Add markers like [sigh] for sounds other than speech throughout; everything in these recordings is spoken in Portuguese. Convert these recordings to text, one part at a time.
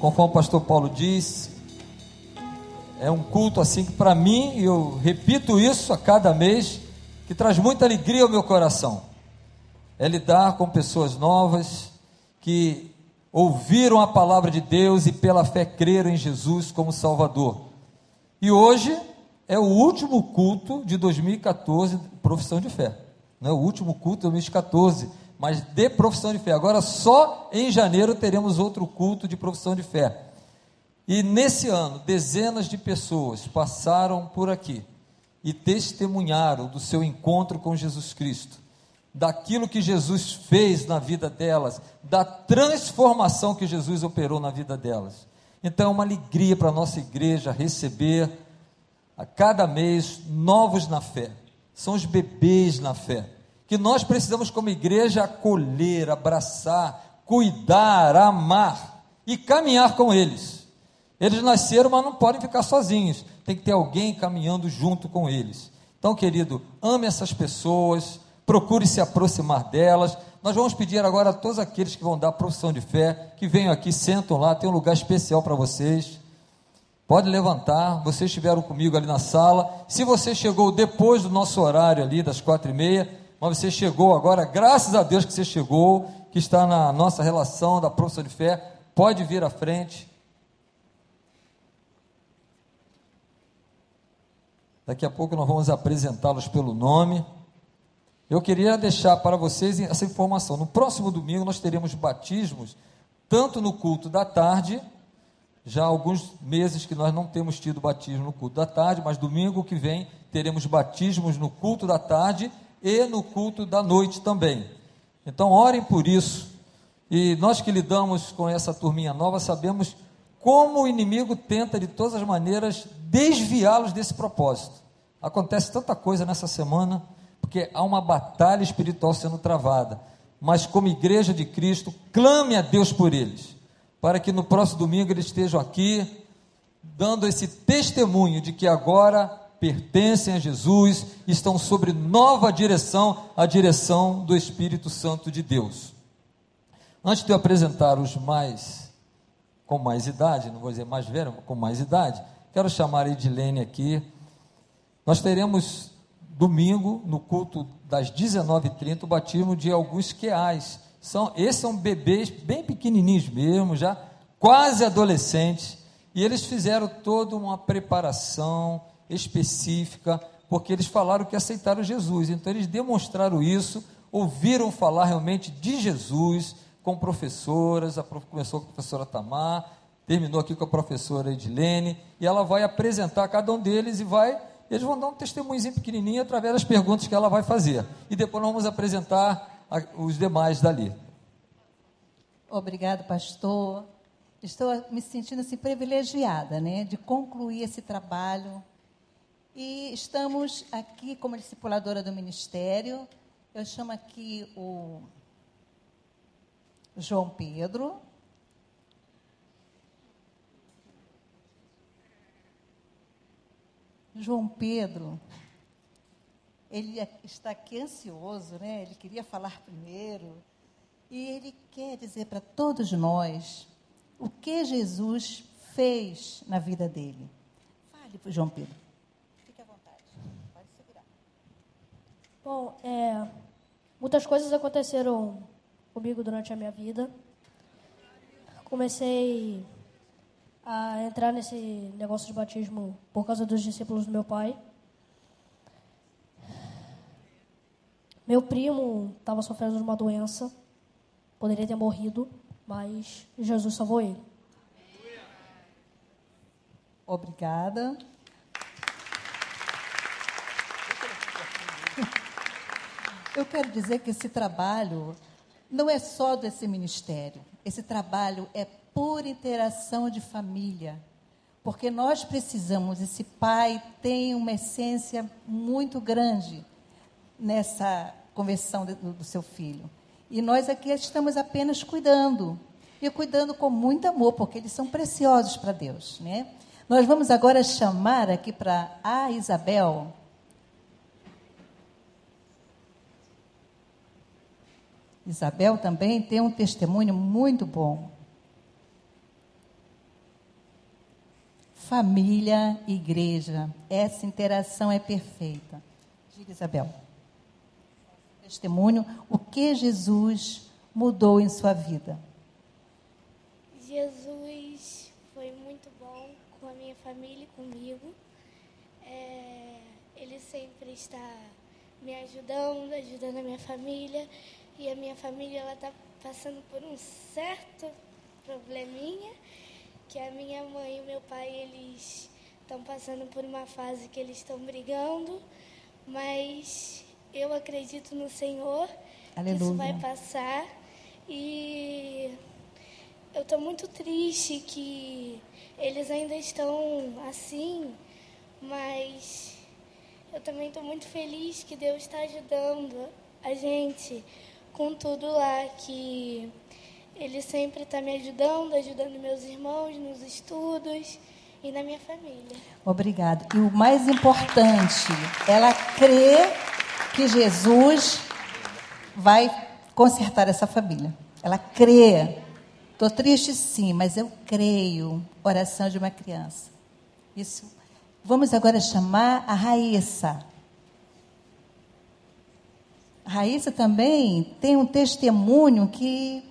conforme o pastor Paulo disse, é um culto assim que para mim, e eu repito isso a cada mês, que traz muita alegria ao meu coração. É lidar com pessoas novas que ouviram a palavra de Deus e pela fé creram em Jesus como Salvador. E hoje é o último culto de 2014, profissão de fé. Não é o último culto de 2014, mas de profissão de fé. Agora só em janeiro teremos outro culto de profissão de fé. E nesse ano, dezenas de pessoas passaram por aqui e testemunharam do seu encontro com Jesus Cristo, daquilo que Jesus fez na vida delas, da transformação que Jesus operou na vida delas. Então é uma alegria para a nossa igreja receber a cada mês novos na fé. São os bebês na fé. Que nós precisamos, como igreja, acolher, abraçar, cuidar, amar e caminhar com eles. Eles nasceram, mas não podem ficar sozinhos. Tem que ter alguém caminhando junto com eles. Então, querido, ame essas pessoas, procure se aproximar delas. Nós vamos pedir agora a todos aqueles que vão dar profissão de fé, que venham aqui, sentam lá, tem um lugar especial para vocês. Pode levantar, vocês estiveram comigo ali na sala. Se você chegou depois do nosso horário ali, das quatro e meia, mas você chegou agora, graças a Deus que você chegou, que está na nossa relação da profissão de fé, pode vir à frente. Daqui a pouco nós vamos apresentá-los pelo nome. Eu queria deixar para vocês essa informação. No próximo domingo nós teremos batismos, tanto no culto da tarde, já há alguns meses que nós não temos tido batismo no culto da tarde, mas domingo que vem teremos batismos no culto da tarde e no culto da noite também. Então orem por isso. E nós que lidamos com essa turminha nova sabemos como o inimigo tenta de todas as maneiras desviá-los desse propósito. Acontece tanta coisa nessa semana, porque há uma batalha espiritual sendo travada. Mas, como igreja de Cristo, clame a Deus por eles, para que no próximo domingo eles estejam aqui, dando esse testemunho de que agora pertencem a Jesus, estão sobre nova direção, a direção do Espírito Santo de Deus. Antes de eu apresentar os mais com mais idade, não vou dizer mais velho, com mais idade, quero chamar a Edilene aqui nós teremos domingo, no culto das 19h30, o batismo de alguns queais. São, esses são bebês bem pequenininhos mesmo, já quase adolescentes, e eles fizeram toda uma preparação específica, porque eles falaram que aceitaram Jesus. Então eles demonstraram isso, ouviram falar realmente de Jesus com professoras, a, começou com a professora Tamar, terminou aqui com a professora Edilene, e ela vai apresentar cada um deles e vai eles vão dar um testemunhozinho pequenininho através das perguntas que ela vai fazer. E depois nós vamos apresentar a, os demais dali. Obrigado, pastor. Estou me sentindo assim privilegiada, né, de concluir esse trabalho. E estamos aqui como discipuladora do ministério. Eu chamo aqui o João Pedro, João Pedro, ele está aqui ansioso, né? Ele queria falar primeiro. E ele quer dizer para todos nós o que Jesus fez na vida dele. Fale, João Pedro. Fique à vontade. Pode segurar. Bom, é, muitas coisas aconteceram comigo durante a minha vida. Comecei a entrar nesse negócio de batismo por causa dos discípulos do meu pai. Meu primo estava sofrendo de uma doença, poderia ter morrido, mas Jesus salvou ele. Obrigada. Eu quero dizer que esse trabalho não é só desse ministério. Esse trabalho é por interação de família. Porque nós precisamos, esse pai tem uma essência muito grande nessa conversão do, do seu filho. E nós aqui estamos apenas cuidando. E cuidando com muito amor, porque eles são preciosos para Deus. Né? Nós vamos agora chamar aqui para a Isabel. Isabel também tem um testemunho muito bom. família, igreja. Essa interação é perfeita. Diga, Isabel. Testemunho, o que Jesus mudou em sua vida? Jesus foi muito bom com a minha família e comigo. É, ele sempre está me ajudando, ajudando a minha família. E a minha família ela está passando por um certo probleminha que a minha mãe e o meu pai eles estão passando por uma fase que eles estão brigando, mas eu acredito no Senhor Aleluia. que isso vai passar e eu estou muito triste que eles ainda estão assim, mas eu também estou muito feliz que Deus está ajudando a gente com tudo lá que ele sempre está me ajudando, ajudando meus irmãos nos estudos e na minha família. Obrigado. E o mais importante, ela crê que Jesus vai consertar essa família. Ela crê. Estou triste sim, mas eu creio. Oração de uma criança. Isso. Vamos agora chamar a Raíssa. Raíssa também tem um testemunho que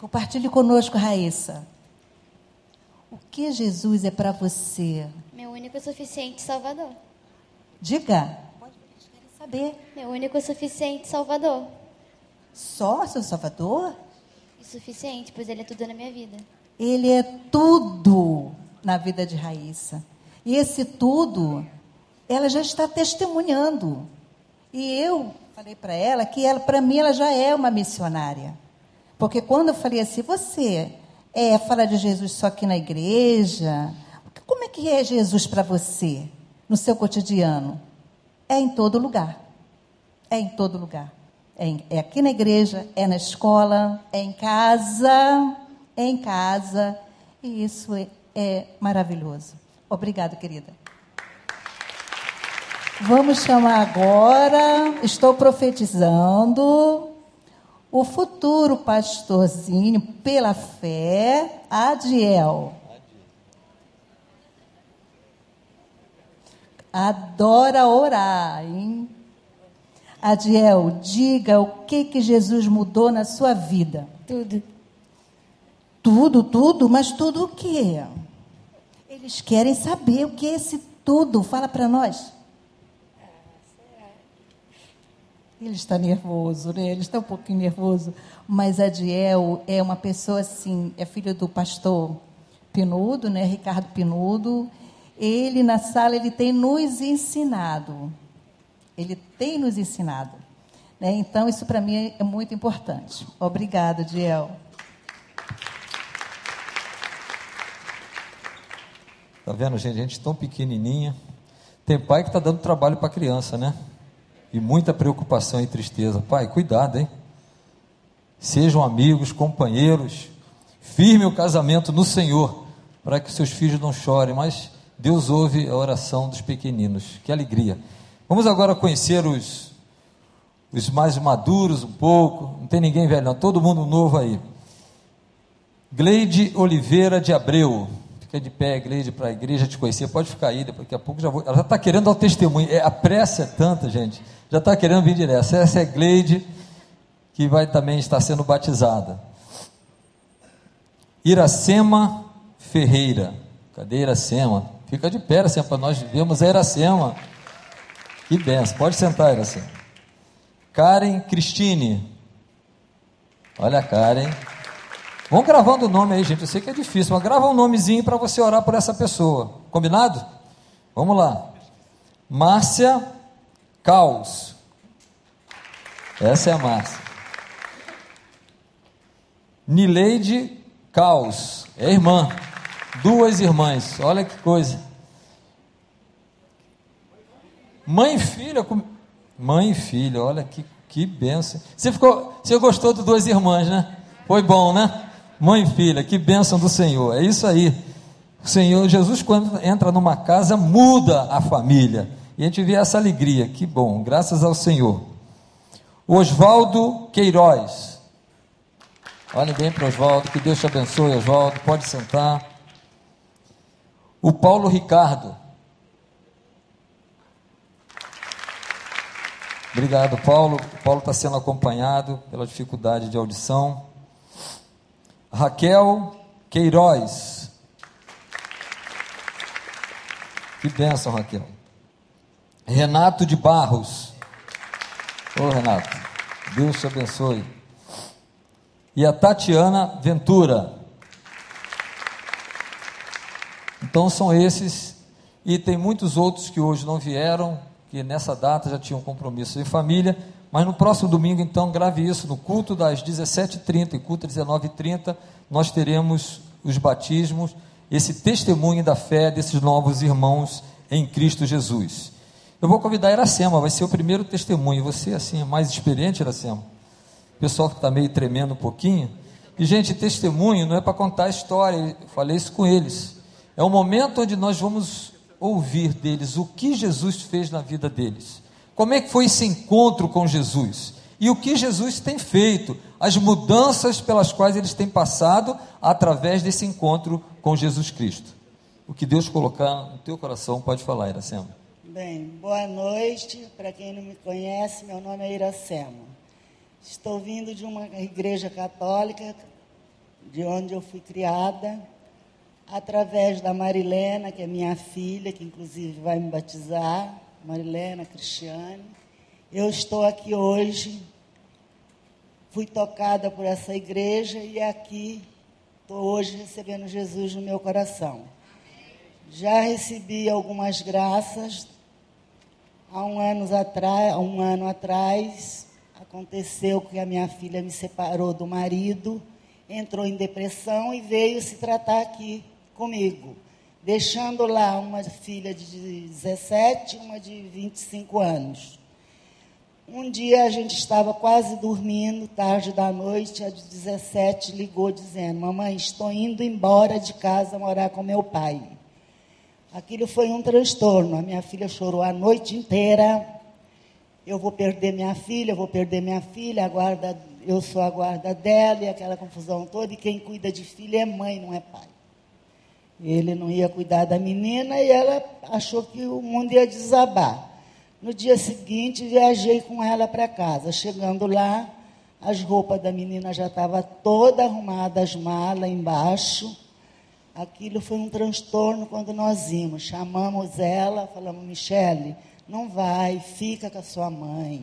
Compartilhe conosco, Raíssa. O que Jesus é para você? Meu único e suficiente Salvador. Diga. Pode saber. Meu único e suficiente Salvador. Só seu Salvador? E suficiente, pois Ele é tudo na minha vida. Ele é tudo na vida de Raíssa. E esse tudo, ela já está testemunhando. E eu falei para ela que ela, para mim, ela já é uma missionária. Porque quando eu falei assim, você é, fala de Jesus só aqui na igreja, como é que é Jesus para você, no seu cotidiano? É em todo lugar. É em todo lugar. É, em, é aqui na igreja, é na escola, é em casa, é em casa. E isso é, é maravilhoso. Obrigada, querida. Vamos chamar agora, estou profetizando o futuro pastorzinho, pela fé, Adiel. Adora orar, hein? Adiel, diga o que que Jesus mudou na sua vida. Tudo. Tudo, tudo, mas tudo o quê? Eles querem saber o que é esse tudo. Fala para nós. Ele está nervoso, né? Ele está um pouquinho nervoso. Mas Adiel é uma pessoa assim, é filho do pastor Pinudo, né? Ricardo Pinudo. Ele na sala ele tem nos ensinado. Ele tem nos ensinado. Né? Então isso para mim é muito importante. Obrigada, Adiel. Tá vendo, gente? Gente tão pequenininha. Tem pai que está dando trabalho para criança, né? E muita preocupação e tristeza. Pai, cuidado, hein? Sejam amigos, companheiros, firme o casamento no Senhor, para que seus filhos não chorem, mas Deus ouve a oração dos pequeninos. Que alegria. Vamos agora conhecer os, os mais maduros um pouco. Não tem ninguém velho, não, todo mundo novo aí. Gleide Oliveira de Abreu. Fica de pé, Gleide, para a igreja te conhecer. Pode ficar aí, daqui a pouco já vou. Ela já está querendo dar o testemunho. É, a pressa é tanta, gente já está querendo vir direto. Essa é Gleide, que vai também estar sendo batizada. Iracema Ferreira. Cadê Iracema? Fica de pé, Iracema, para nós vermos a Iracema. Que benção. Pode sentar, Iracema. Karen Cristine. Olha a Karen. Vamos gravando o nome aí, gente. Eu sei que é difícil, mas grava um nomezinho para você orar por essa pessoa. Combinado? Vamos lá. Márcia Caos. Essa é a Márcia. Nileide Caos. É irmã. Duas irmãs. Olha que coisa. Mãe e filha. Mãe e filha. Olha que, que benção. Você, ficou, você gostou de duas irmãs, né? Foi bom, né? Mãe e filha. Que bênção do Senhor. É isso aí. O Senhor Jesus, quando entra numa casa, muda a família. E a gente vê essa alegria, que bom, graças ao Senhor. Oswaldo Queiroz. Olhem bem para Oswaldo, que Deus te abençoe, Oswaldo. Pode sentar. O Paulo Ricardo. Obrigado, Paulo. O Paulo está sendo acompanhado pela dificuldade de audição. Raquel Queiroz. Que bênção, Raquel. Renato de Barros. Ô, Renato, Deus te abençoe. E a Tatiana Ventura. Então são esses, e tem muitos outros que hoje não vieram, que nessa data já tinham compromisso em família, mas no próximo domingo, então, grave isso, no culto das 17h30 e culto das 19h30, nós teremos os batismos, esse testemunho da fé desses novos irmãos em Cristo Jesus. Eu vou convidar Iracema, vai ser o primeiro testemunho. Você, assim, é mais experiente, Iracema? O pessoal que está meio tremendo um pouquinho. E, gente, testemunho não é para contar a história, eu falei isso com eles. É o momento onde nós vamos ouvir deles o que Jesus fez na vida deles. Como é que foi esse encontro com Jesus? E o que Jesus tem feito, as mudanças pelas quais eles têm passado através desse encontro com Jesus Cristo. O que Deus colocar no teu coração, pode falar, Iracema. Bem, boa noite. Para quem não me conhece, meu nome é Iracema. Estou vindo de uma igreja católica, de onde eu fui criada, através da Marilena, que é minha filha, que inclusive vai me batizar, Marilena Cristiane. Eu estou aqui hoje, fui tocada por essa igreja e aqui estou hoje recebendo Jesus no meu coração. Já recebi algumas graças. Há um ano atrás, um ano atrás, aconteceu que a minha filha me separou do marido, entrou em depressão e veio se tratar aqui comigo, deixando lá uma filha de 17 e uma de 25 anos. Um dia a gente estava quase dormindo, tarde da noite, a de 17 ligou dizendo: Mamãe, estou indo embora de casa morar com meu pai. Aquilo foi um transtorno. A minha filha chorou a noite inteira. Eu vou perder minha filha, eu vou perder minha filha, a guarda, eu sou a guarda dela, e aquela confusão toda, e quem cuida de filha é mãe, não é pai. Ele não ia cuidar da menina e ela achou que o mundo ia desabar. No dia seguinte, viajei com ela para casa. Chegando lá, as roupas da menina já estavam toda arrumadas, as malas embaixo. Aquilo foi um transtorno quando nós íamos. Chamamos ela, falamos, Michele, não vai, fica com a sua mãe.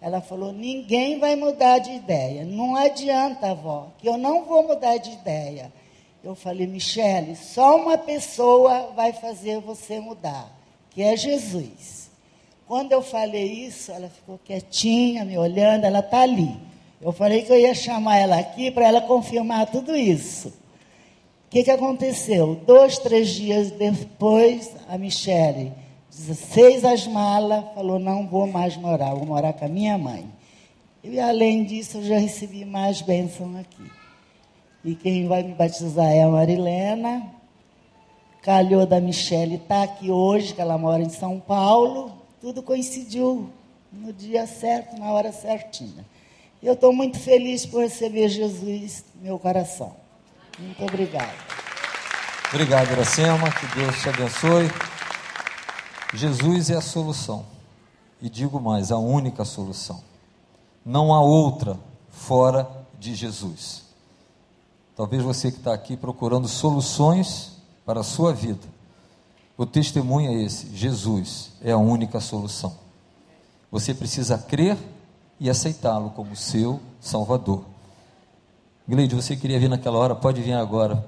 Ela falou, ninguém vai mudar de ideia. Não adianta, avó, que eu não vou mudar de ideia. Eu falei, Michele, só uma pessoa vai fazer você mudar, que é Jesus. Quando eu falei isso, ela ficou quietinha, me olhando, ela está ali. Eu falei que eu ia chamar ela aqui para ela confirmar tudo isso. O que, que aconteceu? Dois, três dias depois, a Michele fez as malas, falou, não vou mais morar, vou morar com a minha mãe. E além disso, eu já recebi mais bênção aqui. E quem vai me batizar é a Marilena. Calhou da Michelle estar tá aqui hoje, que ela mora em São Paulo. Tudo coincidiu no dia certo, na hora certinha. Eu estou muito feliz por receber Jesus no meu coração. Muito obrigada. Obrigado, Iracema. Que Deus te abençoe. Jesus é a solução. E digo mais, a única solução. Não há outra fora de Jesus. Talvez você que está aqui procurando soluções para a sua vida. O testemunho é esse: Jesus é a única solução. Você precisa crer e aceitá-lo como seu Salvador. Gleide, você queria vir naquela hora? Pode vir agora.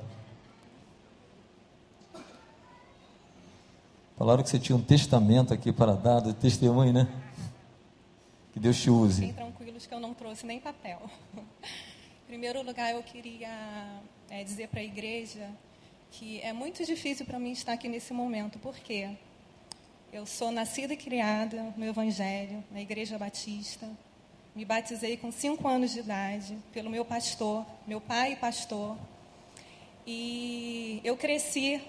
Falaram que você tinha um testamento aqui para dar, de testemunho, né? Que Deus te use. Fiquem tranquilos que eu não trouxe nem papel [laughs] primeiro lugar, eu queria é, dizer para a igreja que é muito difícil para mim estar aqui nesse momento, porque eu sou nascida e criada no Evangelho, na Igreja Batista. Me batizei com cinco anos de idade pelo meu pastor, meu pai pastor. E eu cresci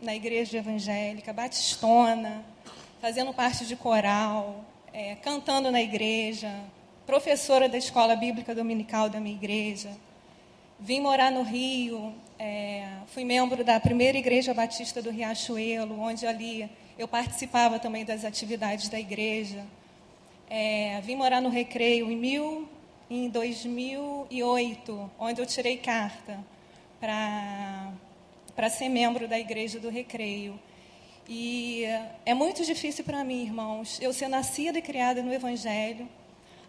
na igreja evangélica, batistona, fazendo parte de coral, é, cantando na igreja, professora da escola bíblica dominical da minha igreja. vim morar no Rio, é, fui membro da primeira igreja batista do Riachuelo, onde ali eu participava também das atividades da igreja. É, vim morar no Recreio em, mil, em 2008, onde eu tirei carta para ser membro da igreja do Recreio. E é muito difícil para mim, irmãos, eu ser nascida e criada no Evangelho.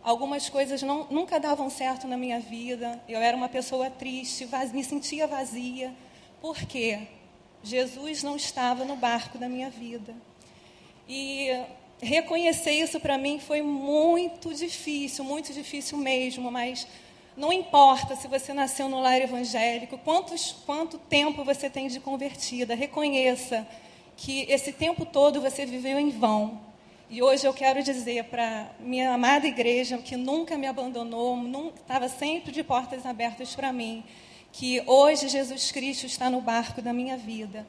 Algumas coisas não, nunca davam certo na minha vida. Eu era uma pessoa triste, vaz, me sentia vazia. Por quê? Jesus não estava no barco da minha vida. E reconhecer isso para mim foi muito difícil, muito difícil mesmo, mas não importa se você nasceu no lar evangélico, quantos, quanto tempo você tem de convertida, reconheça que esse tempo todo você viveu em vão. E hoje eu quero dizer para minha amada igreja, que nunca me abandonou, estava sempre de portas abertas para mim, que hoje Jesus Cristo está no barco da minha vida.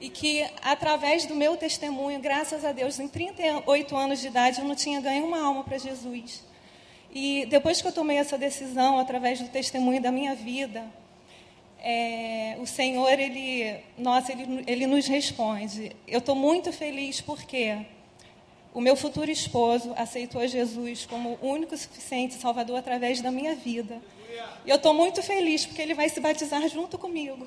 E que através do meu testemunho, graças a Deus, em 38 anos de idade, eu não tinha ganho uma alma para Jesus. E depois que eu tomei essa decisão, através do testemunho da minha vida, é, o Senhor, ele, nossa, ele, ele nos responde. Eu estou muito feliz porque o meu futuro esposo aceitou Jesus como o único suficiente Salvador através da minha vida. E eu estou muito feliz porque ele vai se batizar junto comigo.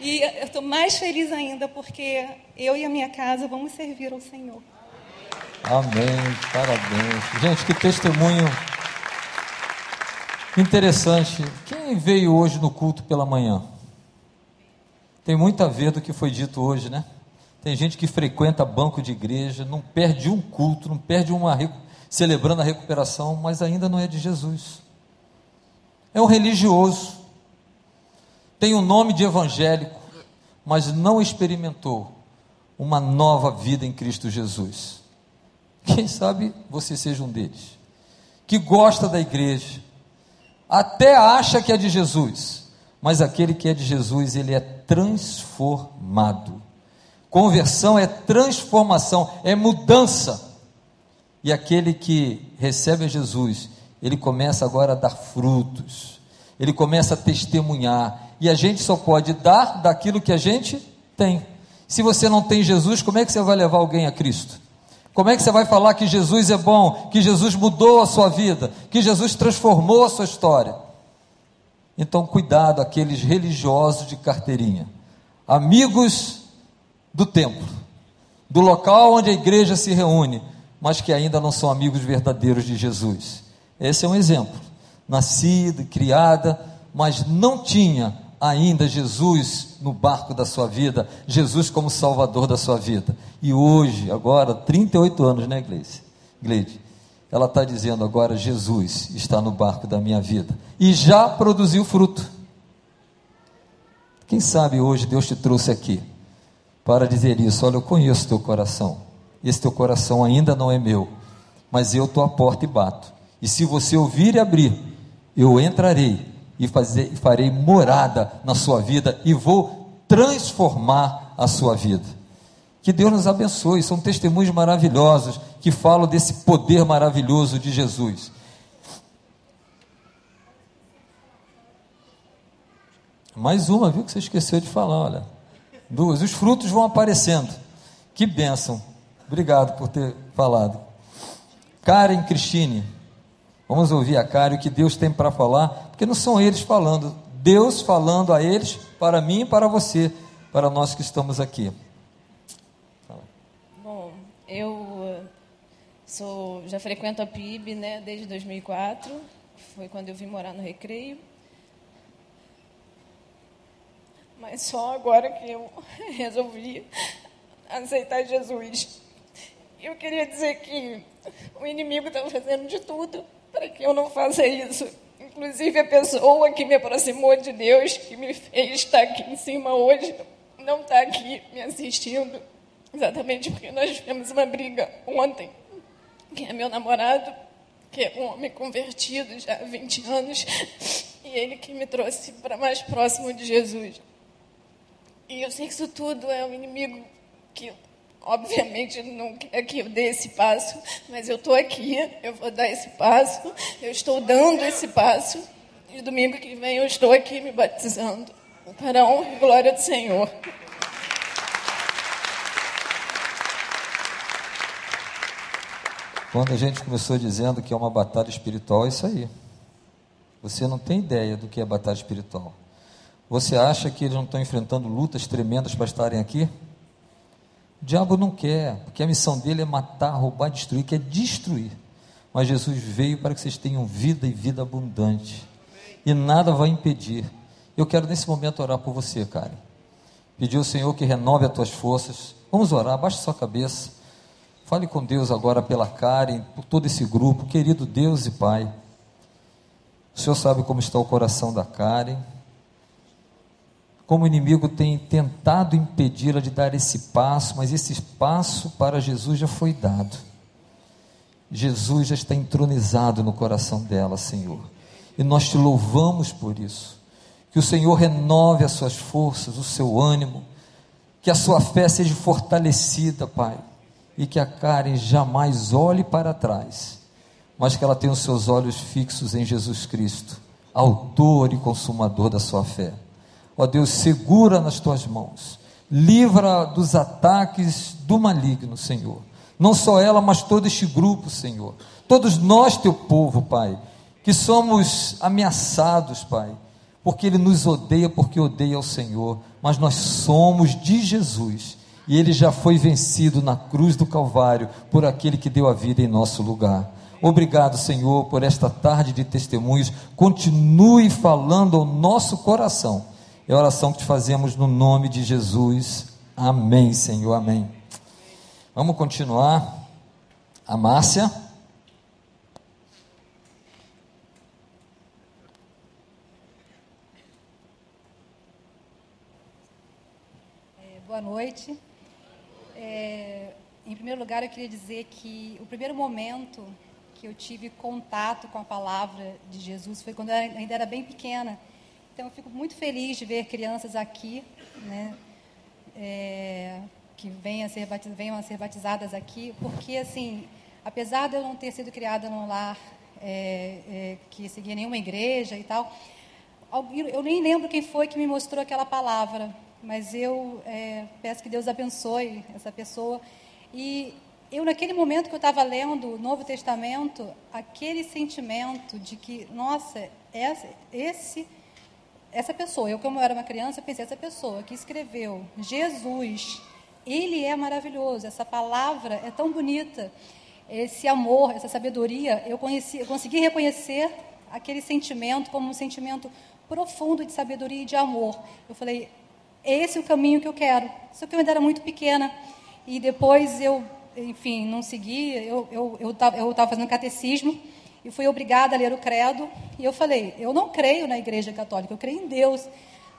E eu estou mais feliz ainda porque eu e a minha casa vamos servir ao Senhor. Amém, parabéns. Gente, que testemunho interessante. Quem veio hoje no culto pela manhã? Tem muito a ver do que foi dito hoje, né? Tem gente que frequenta banco de igreja, não perde um culto, não perde uma celebrando a recuperação, mas ainda não é de Jesus. É um religioso, tem o um nome de evangélico, mas não experimentou uma nova vida em Cristo Jesus. Quem sabe você seja um deles, que gosta da igreja, até acha que é de Jesus, mas aquele que é de Jesus, ele é transformado. Conversão é transformação, é mudança. E aquele que recebe a Jesus, ele começa agora a dar frutos, ele começa a testemunhar, e a gente só pode dar daquilo que a gente tem. Se você não tem Jesus, como é que você vai levar alguém a Cristo? Como é que você vai falar que Jesus é bom, que Jesus mudou a sua vida, que Jesus transformou a sua história? Então, cuidado aqueles religiosos de carteirinha, amigos do templo, do local onde a igreja se reúne, mas que ainda não são amigos verdadeiros de Jesus. Esse é um exemplo. Nascida, criada, mas não tinha ainda Jesus no barco da sua vida, Jesus como Salvador da sua vida. E hoje, agora, 38 anos, né, Gleice? Gleide? Ela está dizendo agora: Jesus está no barco da minha vida. E já produziu fruto. Quem sabe hoje Deus te trouxe aqui para dizer isso. Olha, eu conheço teu coração. Esse teu coração ainda não é meu, mas eu estou à porta e bato. E se você ouvir e abrir, eu entrarei e fazer, farei morada na sua vida e vou transformar a sua vida. Que Deus nos abençoe. São testemunhos maravilhosos que falam desse poder maravilhoso de Jesus. Mais uma, viu que você esqueceu de falar, olha. Duas. Os frutos vão aparecendo. Que bênção. Obrigado por ter falado. Karen Cristine. Vamos ouvir a Karen o que Deus tem para falar, porque não são eles falando, Deus falando a eles, para mim e para você, para nós que estamos aqui. Bom, eu sou, já frequento a PIB né, desde 2004, foi quando eu vim morar no Recreio. Mas só agora que eu [laughs] resolvi aceitar Jesus. Eu queria dizer que o inimigo está fazendo de tudo para que eu não faça isso. Inclusive, a pessoa que me aproximou de Deus, que me fez estar aqui em cima hoje, não está aqui me assistindo. Exatamente porque nós tivemos uma briga ontem, que é meu namorado, que é um homem convertido já há 20 anos, e ele que me trouxe para mais próximo de Jesus. E eu sei que isso tudo é um inimigo que, obviamente, não quer que eu dê esse passo, mas eu estou aqui, eu vou dar esse passo, eu estou dando esse passo, E domingo que vem eu estou aqui me batizando. Para a honra e glória do Senhor. Quando a gente começou dizendo que é uma batalha espiritual, é isso aí. Você não tem ideia do que é batalha espiritual. Você acha que eles não estão enfrentando lutas tremendas para estarem aqui? Diabo não quer, porque a missão dele é matar, roubar, destruir, quer destruir. Mas Jesus veio para que vocês tenham vida e vida abundante. E nada vai impedir. Eu quero nesse momento orar por você, Karen. Pedir ao Senhor que renove as tuas forças. Vamos orar, baixe sua cabeça. Fale com Deus agora pela Karen, por todo esse grupo, querido Deus e Pai. O Senhor sabe como está o coração da Karen, como o inimigo tem tentado impedi-la de dar esse passo, mas esse passo para Jesus já foi dado. Jesus já está entronizado no coração dela, Senhor. E nós te louvamos por isso. Que o Senhor renove as suas forças, o seu ânimo, que a sua fé seja fortalecida, Pai e que a Karen jamais olhe para trás, mas que ela tenha os seus olhos fixos em Jesus Cristo, autor e consumador da sua fé. Ó Deus, segura nas tuas mãos, livra dos ataques do maligno, Senhor. Não só ela, mas todo este grupo, Senhor. Todos nós, teu povo, Pai, que somos ameaçados, Pai, porque ele nos odeia, porque odeia o Senhor, mas nós somos de Jesus e ele já foi vencido na cruz do Calvário por aquele que deu a vida em nosso lugar. Obrigado, Senhor, por esta tarde de testemunhos. Continue falando ao nosso coração. É a oração que te fazemos no nome de Jesus. Amém, Senhor. Amém. Vamos continuar. A Márcia. É, boa noite. É, em primeiro lugar, eu queria dizer que o primeiro momento que eu tive contato com a palavra de Jesus foi quando eu ainda era bem pequena. Então, eu fico muito feliz de ver crianças aqui, né, é, que venham a, ser batizadas, venham a ser batizadas aqui, porque, assim, apesar de eu não ter sido criada num lar é, é, que seguia nenhuma igreja e tal, eu nem lembro quem foi que me mostrou aquela palavra, mas eu é, peço que Deus abençoe essa pessoa. E eu, naquele momento que eu estava lendo o Novo Testamento, aquele sentimento de que, nossa, esse, essa pessoa, eu como eu era uma criança, pensei, essa pessoa que escreveu Jesus, ele é maravilhoso, essa palavra é tão bonita, esse amor, essa sabedoria, eu, conheci, eu consegui reconhecer aquele sentimento como um sentimento profundo de sabedoria e de amor. Eu falei, esse é o caminho que eu quero. Só que eu ainda era muito pequena. E depois eu, enfim, não segui. Eu estava eu, eu, eu fazendo catecismo e fui obrigada a ler o credo. E eu falei, eu não creio na igreja católica, eu creio em Deus.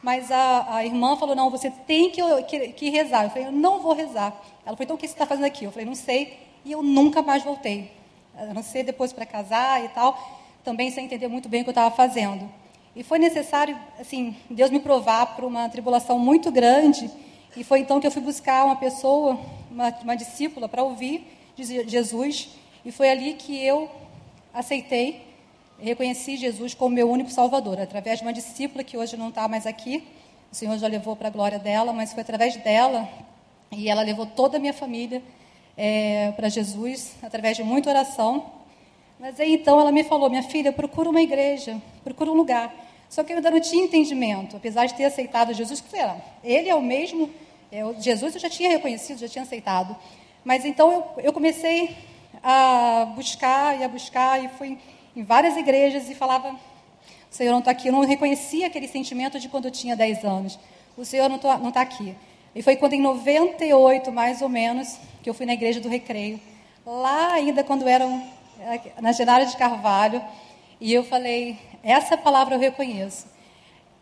Mas a, a irmã falou, não, você tem que, que, que, rezar. Eu falei, eu não vou rezar. Ela falou, então o que você está fazendo aqui? Eu falei, não sei. E eu nunca mais voltei. A não ser depois para casar e tal, também sem entender muito bem o que eu estava fazendo. E foi necessário, assim, Deus me provar para uma tribulação muito grande. E foi então que eu fui buscar uma pessoa, uma, uma discípula, para ouvir de Jesus. E foi ali que eu aceitei, reconheci Jesus como meu único Salvador, através de uma discípula que hoje não está mais aqui. O Senhor já levou para a glória dela, mas foi através dela e ela levou toda a minha família é, para Jesus, através de muita oração. Mas aí então ela me falou: minha filha, procura uma igreja, procura um lugar. Só que eu ainda não tinha entendimento, apesar de ter aceitado Jesus, que era, ele é o mesmo, é, Jesus eu já tinha reconhecido, já tinha aceitado. Mas então eu, eu comecei a buscar e a buscar, e fui em várias igrejas e falava: o Senhor não está aqui. Eu não reconhecia aquele sentimento de quando eu tinha 10 anos. O Senhor não está aqui. E foi quando, em 98, mais ou menos, que eu fui na igreja do Recreio. Lá ainda, quando eram na Genária de Carvalho. E eu falei: essa palavra eu reconheço.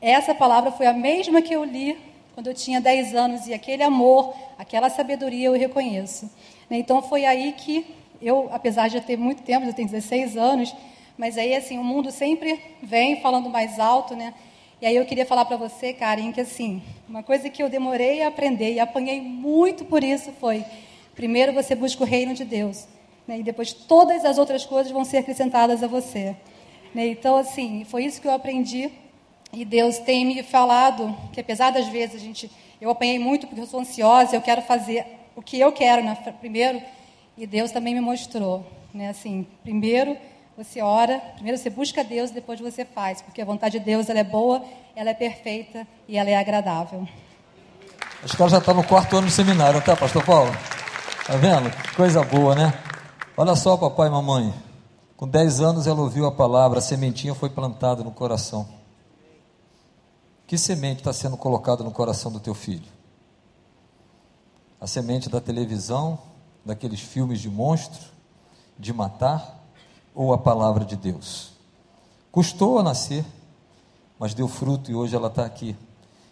Essa palavra foi a mesma que eu li quando eu tinha 10 anos, e aquele amor, aquela sabedoria eu reconheço. Então foi aí que eu, apesar de ter muito tempo, eu tenho 16 anos, mas aí assim, o mundo sempre vem falando mais alto, né? E aí eu queria falar para você, Karen, que assim, uma coisa que eu demorei a aprender e apanhei muito por isso foi: primeiro você busca o reino de Deus, né? e depois todas as outras coisas vão ser acrescentadas a você. Né? Então, assim, foi isso que eu aprendi. E Deus tem me falado que, apesar das vezes a gente. Eu apanhei muito porque eu sou ansiosa, eu quero fazer o que eu quero na, primeiro. E Deus também me mostrou. Né? Assim, primeiro você ora, primeiro você busca Deus, depois você faz, porque a vontade de Deus ela é boa, ela é perfeita e ela é agradável. Acho que ela já está no quarto ano do seminário, tá, Pastor Paulo? Tá vendo? Coisa boa, né? Olha só, papai e mamãe. Com 10 anos ela ouviu a palavra, a sementinha foi plantada no coração. Que semente está sendo colocada no coração do teu filho? A semente da televisão, daqueles filmes de monstro, de matar? ou a palavra de Deus? Custou a nascer, mas deu fruto e hoje ela está aqui.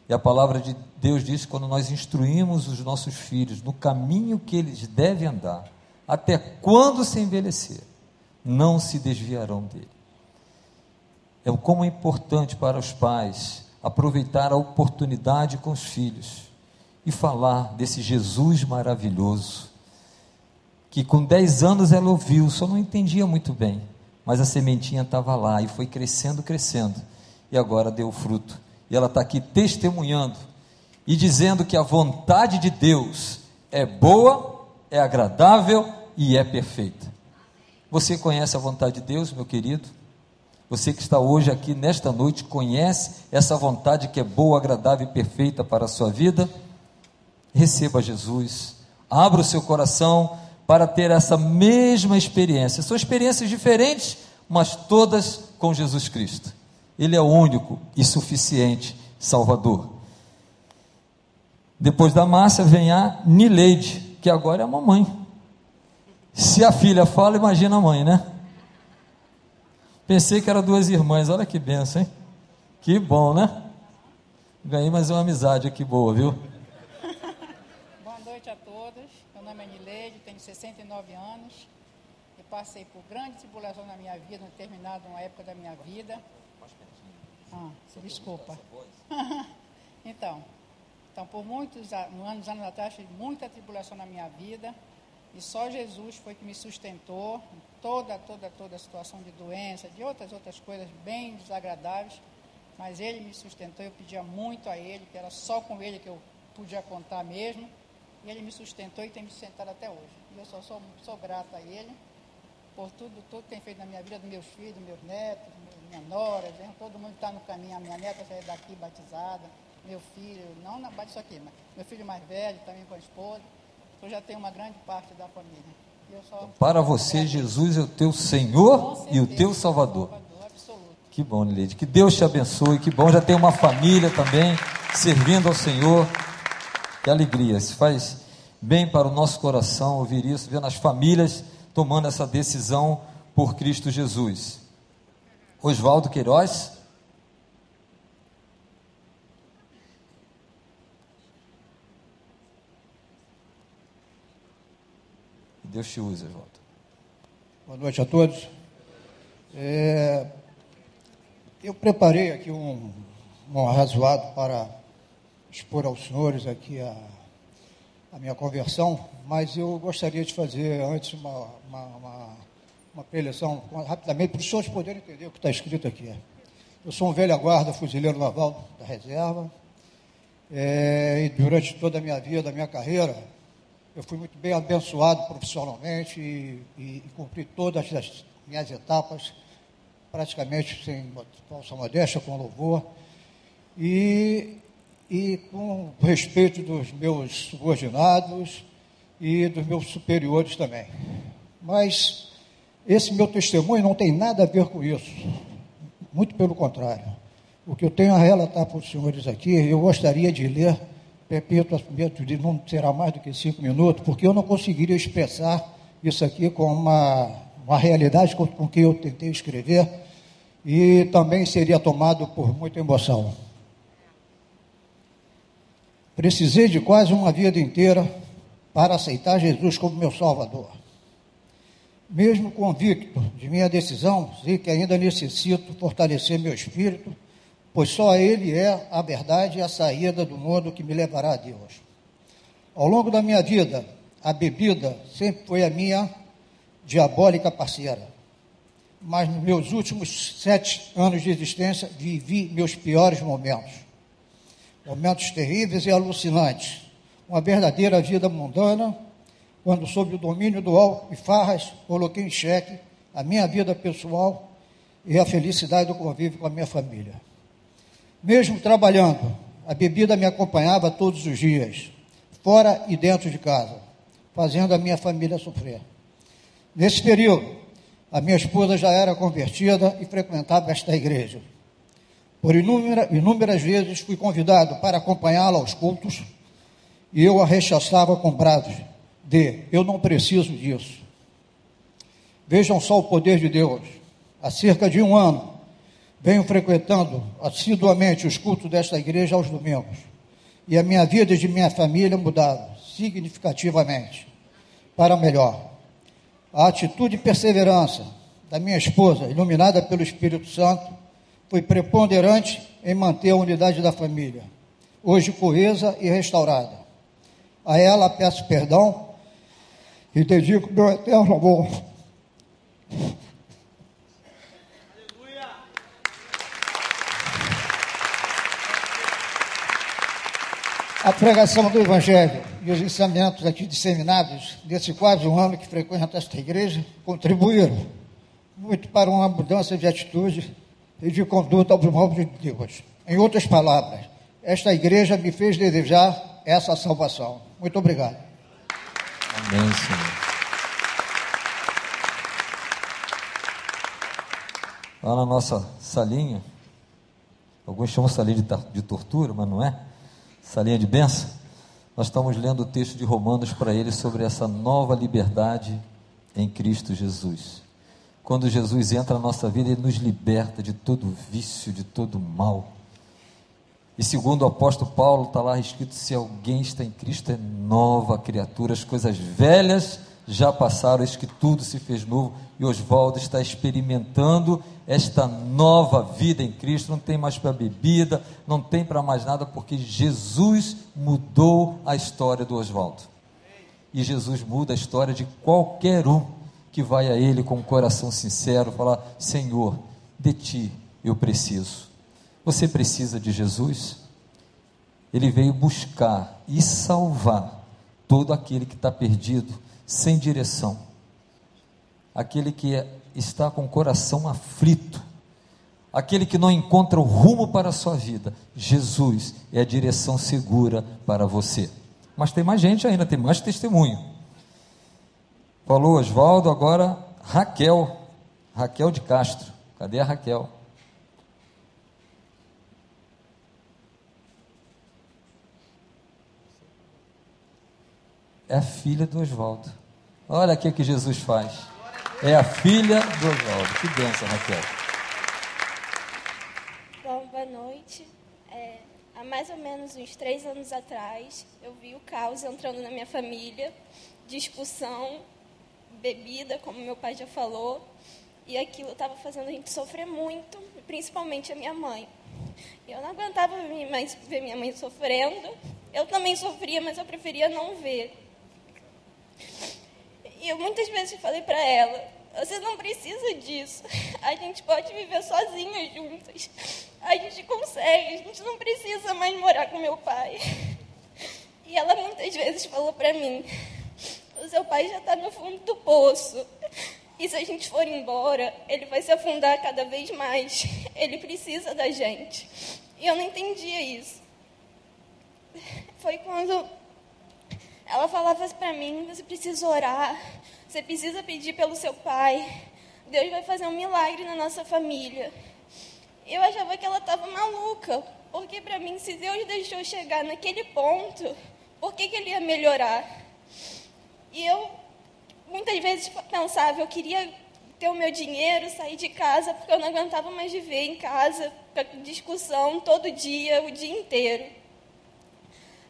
E a palavra de Deus diz quando nós instruímos os nossos filhos no caminho que eles devem andar, até quando se envelhecer, não se desviarão dele. É como é importante para os pais aproveitar a oportunidade com os filhos e falar desse Jesus maravilhoso que com 10 anos ela ouviu, só não entendia muito bem, mas a sementinha estava lá e foi crescendo, crescendo, e agora deu fruto. E ela está aqui testemunhando e dizendo que a vontade de Deus é boa, é agradável e é perfeita. Você conhece a vontade de Deus, meu querido? Você que está hoje aqui nesta noite conhece essa vontade que é boa, agradável e perfeita para a sua vida? Receba Jesus, abra o seu coração para ter essa mesma experiência. São experiências diferentes, mas todas com Jesus Cristo. Ele é o único e suficiente Salvador. Depois da Márcia vem a Nileide, que agora é a mamãe. Se a filha fala, imagina a mãe, né? Pensei que eram duas irmãs, olha que benção, hein? Que bom, né? Ganhei mais uma amizade aqui boa, viu? 69 anos. E passei por grande tribulação na minha vida, determinada uma época da minha vida. Ah, desculpa. [laughs] então, então, por muitos anos, anos atrás, tive muita tribulação na minha vida. E só Jesus foi que me sustentou em toda, toda, toda a situação de doença, de outras, outras coisas bem desagradáveis, mas Ele me sustentou, eu pedia muito a Ele, que era só com Ele que eu podia contar mesmo, e Ele me sustentou e tem me sustentado até hoje. E eu só sou, sou grata a Ele por tudo, tudo que tem feito na minha vida, dos meus filhos, meus netos, minha nora, todo mundo está no caminho, a minha neta saiu daqui batizada, meu filho, não na batizou aqui, mas meu filho mais velho, também com a esposa. Eu já tenho uma grande parte da família. Então, para você, Jesus é o teu Senhor certeza, e o teu Salvador. Salvador que bom, Neide. Que Deus te abençoe. Que bom já ter uma família também servindo ao Senhor. Que alegria. Se faz bem para o nosso coração ouvir isso, vendo as famílias tomando essa decisão por Cristo Jesus. Oswaldo Queiroz. Deus te use, Oswaldo. Boa noite a todos. É, eu preparei aqui um, um arrazoado para expor aos senhores aqui a a minha conversão, mas eu gostaria de fazer antes uma, uma, uma, uma preleção rapidamente para os senhores poderem entender o que está escrito aqui. Eu sou um velho guarda, fuzileiro naval da reserva, é, e durante toda a minha vida, a minha carreira, eu fui muito bem abençoado profissionalmente e, e, e cumpri todas as minhas etapas, praticamente sem falsa modéstia, com louvor. E e com respeito dos meus subordinados e dos meus superiores também. Mas esse meu testemunho não tem nada a ver com isso. Muito pelo contrário. O que eu tenho a relatar para os senhores aqui, eu gostaria de ler, repito, não será mais do que cinco minutos, porque eu não conseguiria expressar isso aqui com uma, uma realidade com, com que eu tentei escrever e também seria tomado por muita emoção. Precisei de quase uma vida inteira para aceitar Jesus como meu Salvador. Mesmo convicto de minha decisão, sei que ainda necessito fortalecer meu espírito, pois só Ele é a verdade e a saída do mundo que me levará a Deus. Ao longo da minha vida, a bebida sempre foi a minha diabólica parceira. mas nos meus últimos sete anos de existência vivi meus piores momentos. Momentos terríveis e alucinantes. Uma verdadeira vida mundana, quando, sob o domínio do álcool e farras, coloquei em xeque a minha vida pessoal e a felicidade do convívio com a minha família. Mesmo trabalhando, a bebida me acompanhava todos os dias, fora e dentro de casa, fazendo a minha família sofrer. Nesse período, a minha esposa já era convertida e frequentava esta igreja. Por inúmera, inúmeras vezes fui convidado para acompanhá-la aos cultos e eu a rechaçava com brados de eu não preciso disso. Vejam só o poder de Deus. Há cerca de um ano, venho frequentando assiduamente os cultos desta igreja aos domingos. E a minha vida e de minha família mudaram significativamente para melhor. A atitude e perseverança da minha esposa, iluminada pelo Espírito Santo, foi preponderante em manter a unidade da família, hoje coesa e restaurada. A ela peço perdão e dedico meu eterno amor. A pregação do Evangelho e os ensinamentos aqui disseminados nesse quase um ano que frequenta esta igreja contribuíram muito para uma mudança de atitude e de conduta aos modos de Deus. Em outras palavras, esta igreja me fez desejar essa salvação. Muito obrigado. Amém, Senhor. Lá na nossa salinha, alguns chamam salinha de, de tortura, mas não é? Salinha de bênção. Nós estamos lendo o texto de Romanos para ele sobre essa nova liberdade em Cristo Jesus. Quando Jesus entra na nossa vida, ele nos liberta de todo vício, de todo mal. E segundo o apóstolo Paulo, está lá escrito: se alguém está em Cristo, é nova criatura, as coisas velhas já passaram, eis que tudo se fez novo. E Oswaldo está experimentando esta nova vida em Cristo. Não tem mais para bebida, não tem para mais nada, porque Jesus mudou a história do Oswaldo. E Jesus muda a história de qualquer um que vai a Ele com um coração sincero, falar: Senhor, de Ti eu preciso. Você precisa de Jesus? Ele veio buscar e salvar todo aquele que está perdido, sem direção, aquele que é, está com o coração aflito, aquele que não encontra o rumo para a sua vida. Jesus é a direção segura para você. Mas tem mais gente ainda, tem mais testemunho. Falou Oswaldo, agora Raquel. Raquel de Castro. Cadê a Raquel? É a filha do Oswaldo. Olha aqui o que Jesus faz. É a filha do Oswaldo. Que benção, Raquel. Bom, boa noite. É, há mais ou menos uns três anos atrás, eu vi o caos entrando na minha família, discussão, bebida, como meu pai já falou, e aquilo estava fazendo a gente sofrer muito, principalmente a minha mãe. Eu não aguentava ver minha mãe sofrendo. Eu também sofria, mas eu preferia não ver. E eu muitas vezes falei para ela: você não precisa disso. [laughs] A gente pode viver sozinhas juntas. A gente consegue. A gente não precisa mais morar com meu pai. [laughs] E ela muitas vezes falou para mim: o seu pai já está no fundo do poço. E se a gente for embora, ele vai se afundar cada vez mais. Ele precisa da gente. E eu não entendia isso. Foi quando ela falava para mim: você precisa orar, você precisa pedir pelo seu pai. Deus vai fazer um milagre na nossa família. Eu achava que ela estava maluca, porque para mim, se Deus deixou chegar naquele ponto, por que, que ele ia melhorar? E eu muitas vezes pensava, eu queria ter o meu dinheiro, sair de casa, porque eu não aguentava mais viver em casa, discussão todo dia, o dia inteiro.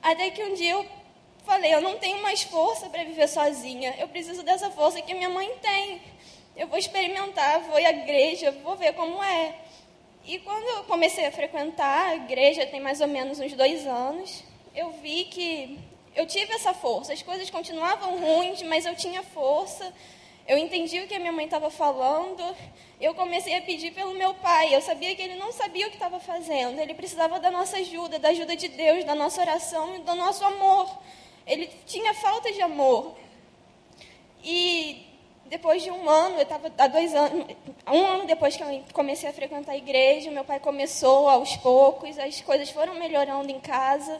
Até que um dia eu falei, eu não tenho mais força para viver sozinha, eu preciso dessa força que minha mãe tem. Eu vou experimentar, vou à igreja, vou ver como é. E quando eu comecei a frequentar a igreja, tem mais ou menos uns dois anos, eu vi que eu tive essa força. As coisas continuavam ruins, mas eu tinha força. eu entendi o que a minha mãe estava falando. Eu comecei a pedir pelo meu pai. Eu sabia que ele não sabia o que estava fazendo. Ele precisava da nossa ajuda, da ajuda de Deus, da nossa oração e do nosso amor. Ele tinha falta de amor. E depois de um ano, eu estava há dois anos, um ano depois que eu comecei a frequentar a igreja, meu pai começou aos poucos, as coisas foram melhorando em casa.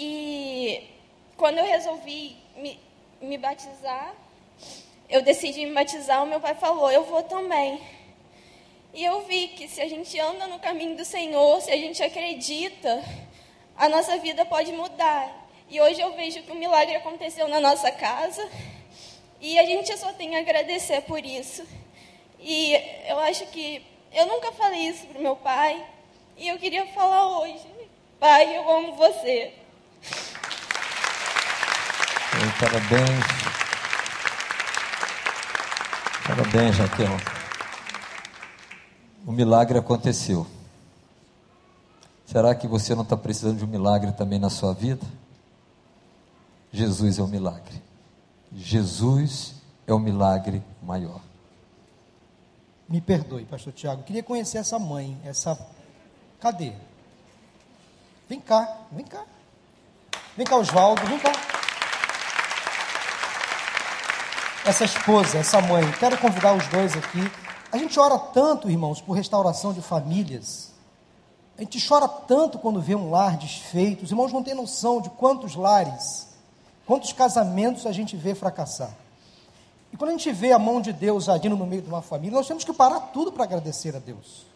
E quando eu resolvi me, me batizar, eu decidi me batizar, o meu pai falou: Eu vou também. E eu vi que se a gente anda no caminho do Senhor, se a gente acredita, a nossa vida pode mudar. E hoje eu vejo que um milagre aconteceu na nossa casa e a gente só tem a agradecer por isso. E eu acho que eu nunca falei isso para meu pai e eu queria falar hoje. Pai, eu amo você. Parabéns. Parabéns, Raquel. O milagre aconteceu. Será que você não está precisando de um milagre também na sua vida? Jesus é o milagre. Jesus é o milagre maior. Me perdoe, pastor Tiago. Queria conhecer essa mãe, essa. Cadê? Vem cá, vem cá. Vem cá, Oswaldo, vem cá. Essa esposa, essa mãe, quero convidar os dois aqui. A gente ora tanto, irmãos, por restauração de famílias. A gente chora tanto quando vê um lar desfeito. Os irmãos não têm noção de quantos lares Quantos casamentos a gente vê fracassar? E quando a gente vê a mão de Deus agindo no meio de uma família, nós temos que parar tudo para agradecer a Deus.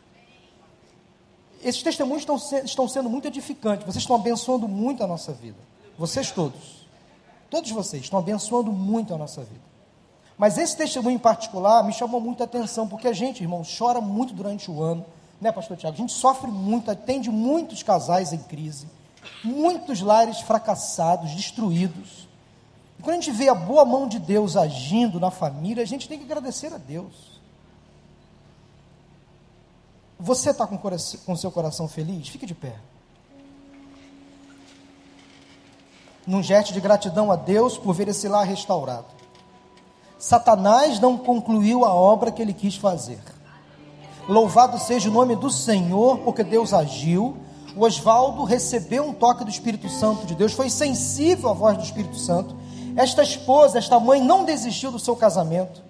Esses testemunhos estão, estão sendo muito edificantes, vocês estão abençoando muito a nossa vida. Vocês todos. Todos vocês estão abençoando muito a nossa vida. Mas esse testemunho em particular me chamou muita atenção, porque a gente, irmão, chora muito durante o ano, né, pastor Tiago? A gente sofre muito, atende muitos casais em crise muitos lares fracassados, destruídos. E quando a gente vê a boa mão de Deus agindo na família, a gente tem que agradecer a Deus. Você está com, com seu coração feliz? Fique de pé. Num gesto de gratidão a Deus por ver esse lar restaurado. Satanás não concluiu a obra que ele quis fazer. Louvado seja o nome do Senhor, porque Deus agiu o Oswaldo recebeu um toque do Espírito Santo de Deus, foi sensível à voz do Espírito Santo. Esta esposa, esta mãe não desistiu do seu casamento.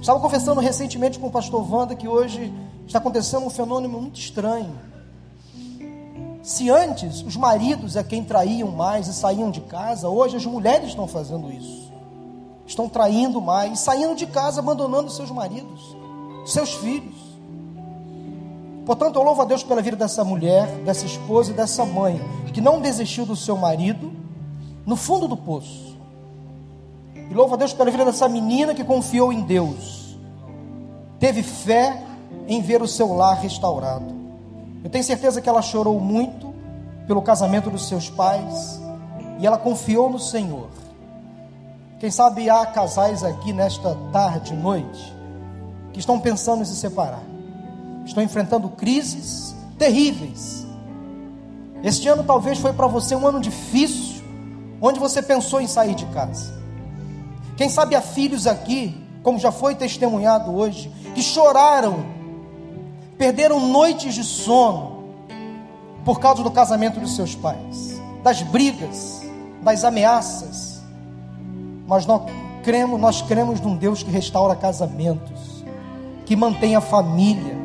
Estava confessando recentemente com o pastor Wanda que hoje está acontecendo um fenômeno muito estranho. Se antes os maridos é quem traíam mais e saíam de casa, hoje as mulheres estão fazendo isso. Estão traindo mais, saindo de casa, abandonando seus maridos, seus filhos. Portanto, eu louvo a Deus pela vida dessa mulher, dessa esposa e dessa mãe, que não desistiu do seu marido no fundo do poço. E louvo a Deus pela vida dessa menina que confiou em Deus, teve fé em ver o seu lar restaurado. Eu tenho certeza que ela chorou muito pelo casamento dos seus pais e ela confiou no Senhor. Quem sabe há casais aqui nesta tarde, noite, que estão pensando em se separar estão enfrentando crises terríveis. Este ano talvez foi para você um ano difícil, onde você pensou em sair de casa. Quem sabe há filhos aqui, como já foi testemunhado hoje, que choraram, perderam noites de sono por causa do casamento dos seus pais, das brigas, das ameaças. Mas nós cremos, nós cremos num Deus que restaura casamentos, que mantém a família,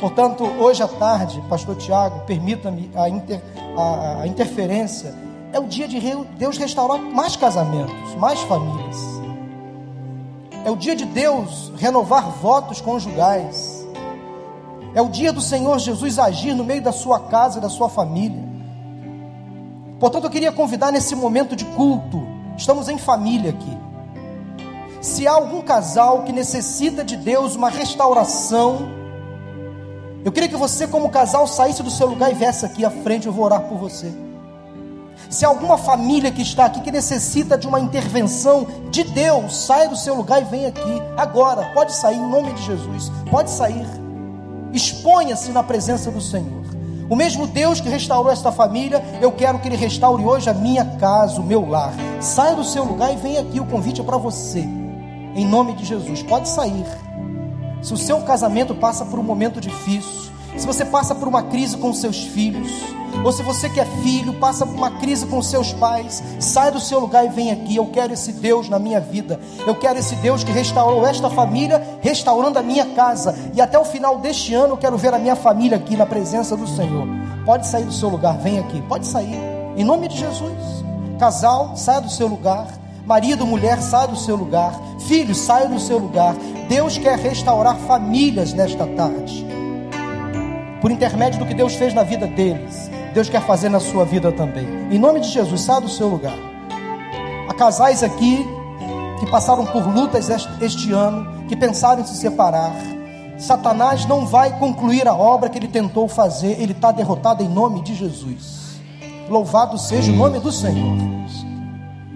Portanto, hoje à tarde, Pastor Tiago, permita-me a, inter, a, a interferência. É o dia de Deus restaurar mais casamentos, mais famílias. É o dia de Deus renovar votos conjugais. É o dia do Senhor Jesus agir no meio da sua casa e da sua família. Portanto, eu queria convidar nesse momento de culto, estamos em família aqui. Se há algum casal que necessita de Deus uma restauração, eu queria que você, como casal, saísse do seu lugar e viesse aqui à frente, eu vou orar por você. Se alguma família que está aqui que necessita de uma intervenção de Deus, saia do seu lugar e vem aqui agora. Pode sair em nome de Jesus. Pode sair. Exponha-se na presença do Senhor. O mesmo Deus que restaurou esta família, eu quero que Ele restaure hoje a minha casa, o meu lar. Saia do seu lugar e venha aqui, o convite é para você. Em nome de Jesus, pode sair. Se o seu casamento passa por um momento difícil, se você passa por uma crise com seus filhos, ou se você que é filho passa por uma crise com seus pais, sai do seu lugar e vem aqui. Eu quero esse Deus na minha vida. Eu quero esse Deus que restaurou esta família, restaurando a minha casa. E até o final deste ano eu quero ver a minha família aqui na presença do Senhor. Pode sair do seu lugar, vem aqui. Pode sair. Em nome de Jesus. Casal, saia do seu lugar. Marido, mulher, saia do seu lugar. Filho, saia do seu lugar. Deus quer restaurar famílias nesta tarde. Por intermédio do que Deus fez na vida deles. Deus quer fazer na sua vida também. Em nome de Jesus, saia do seu lugar. Há casais aqui que passaram por lutas este ano, que pensaram em se separar. Satanás não vai concluir a obra que ele tentou fazer, ele está derrotado em nome de Jesus. Louvado seja o nome do Senhor.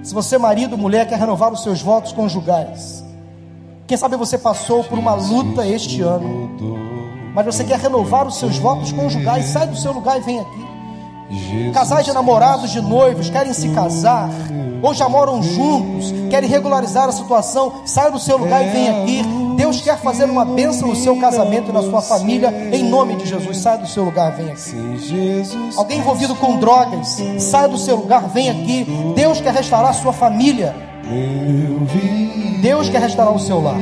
Se você, marido, mulher, quer renovar os seus votos conjugais, quem sabe você passou por uma luta este ano, mas você quer renovar os seus votos conjugais, sai do seu lugar e vem aqui. Casais de namorados, de noivos, querem se casar, ou já moram juntos, querem regularizar a situação, sai do seu lugar e vem aqui. Deus quer fazer uma bênção no seu casamento e na sua família, em nome de Jesus. Sai do seu lugar, vem aqui. Alguém envolvido com drogas, sai do seu lugar, vem aqui. Deus quer restaurar a sua família. Deus quer restaurar o seu lar.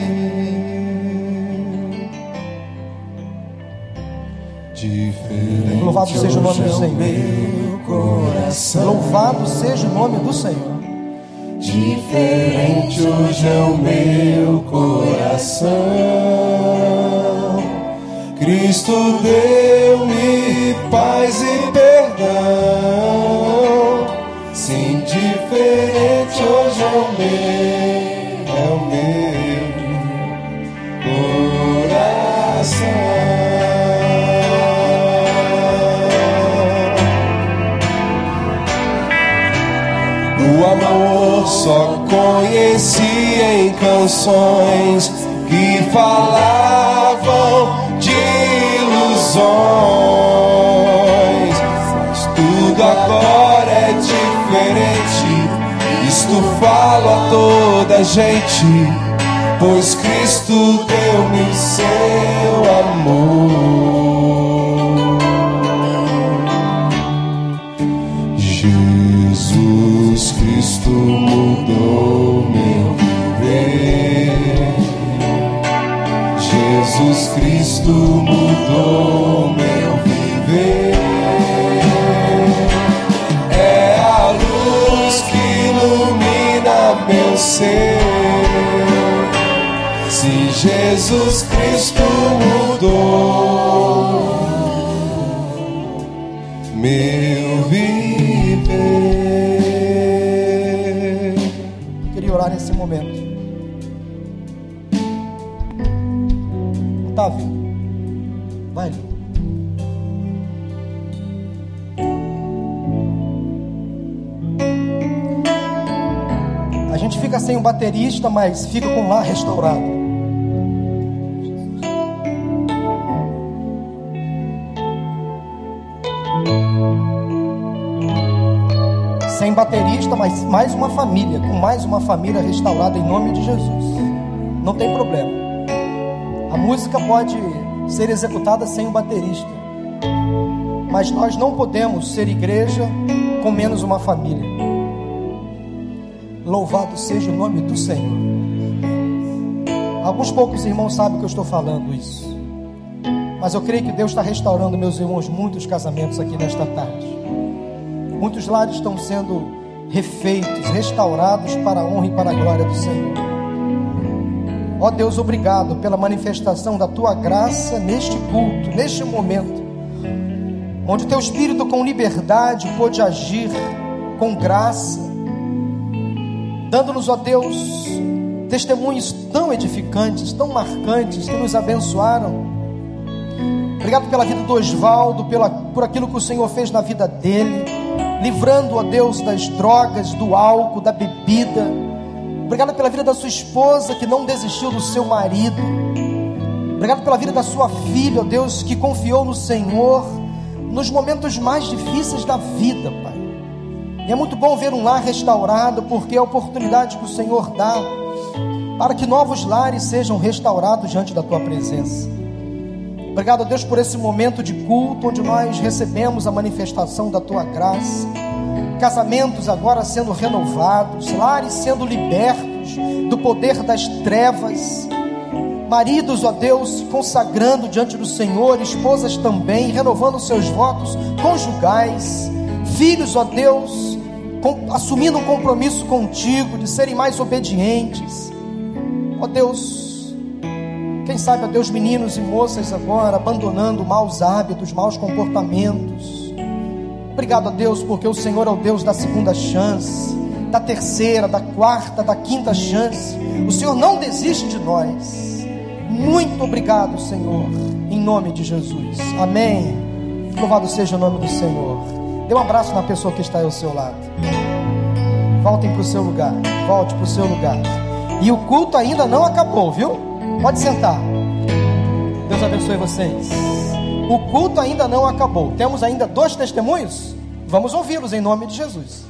Louvado seja o nome do Senhor. Louvado seja o nome do Senhor. Diferente hoje é o meu coração. Cristo deu-me paz e perdão. Sim, diferente hoje é o meu, conheci em canções que falavam de ilusões. Mas tudo agora é diferente. Isto falo a toda gente, pois Cristo deu-me seu amor. Cristo mudou meu viver. É a luz que ilumina meu ser. Se Jesus Cristo mudou meu sem um baterista, mas fica com lar restaurado. Sem baterista, mas mais uma família, com mais uma família restaurada em nome de Jesus. Não tem problema. A música pode ser executada sem o baterista, mas nós não podemos ser igreja com menos uma família. Louvado seja o nome do Senhor. Alguns poucos irmãos sabem que eu estou falando isso, mas eu creio que Deus está restaurando, meus irmãos, muitos casamentos aqui nesta tarde. Muitos lares estão sendo refeitos, restaurados para a honra e para a glória do Senhor. Ó Deus, obrigado pela manifestação da tua graça neste culto, neste momento, onde o teu espírito com liberdade pôde agir com graça, dando-nos, ó Deus, testemunhos tão edificantes, tão marcantes, que nos abençoaram. Obrigado pela vida do Oswaldo, pela, por aquilo que o Senhor fez na vida dele, livrando, ó Deus, das drogas, do álcool, da bebida. Obrigado pela vida da sua esposa que não desistiu do seu marido. Obrigado pela vida da sua filha, ó Deus, que confiou no Senhor nos momentos mais difíceis da vida, Pai. É muito bom ver um lar restaurado, porque é a oportunidade que o Senhor dá para que novos lares sejam restaurados diante da tua presença. Obrigado, Deus, por esse momento de culto onde nós recebemos a manifestação da tua graça. Casamentos agora sendo renovados, lares sendo libertos do poder das trevas. Maridos, ó Deus, consagrando diante do Senhor, esposas também, renovando seus votos conjugais. Filhos, ó Deus, assumindo um compromisso contigo de serem mais obedientes. Ó Deus, quem sabe, ó Deus, meninos e moças agora abandonando maus hábitos, maus comportamentos. Obrigado a Deus, porque o Senhor é o Deus da segunda chance, da terceira, da quarta, da quinta chance. O Senhor não desiste de nós. Muito obrigado, Senhor, em nome de Jesus. Amém. Louvado seja o nome do Senhor. Dê um abraço na pessoa que está ao seu lado. Voltem para o seu lugar. Volte para o seu lugar. E o culto ainda não acabou, viu? Pode sentar. Deus abençoe vocês. O culto ainda não acabou. Temos ainda dois testemunhos? Vamos ouvi-los em nome de Jesus.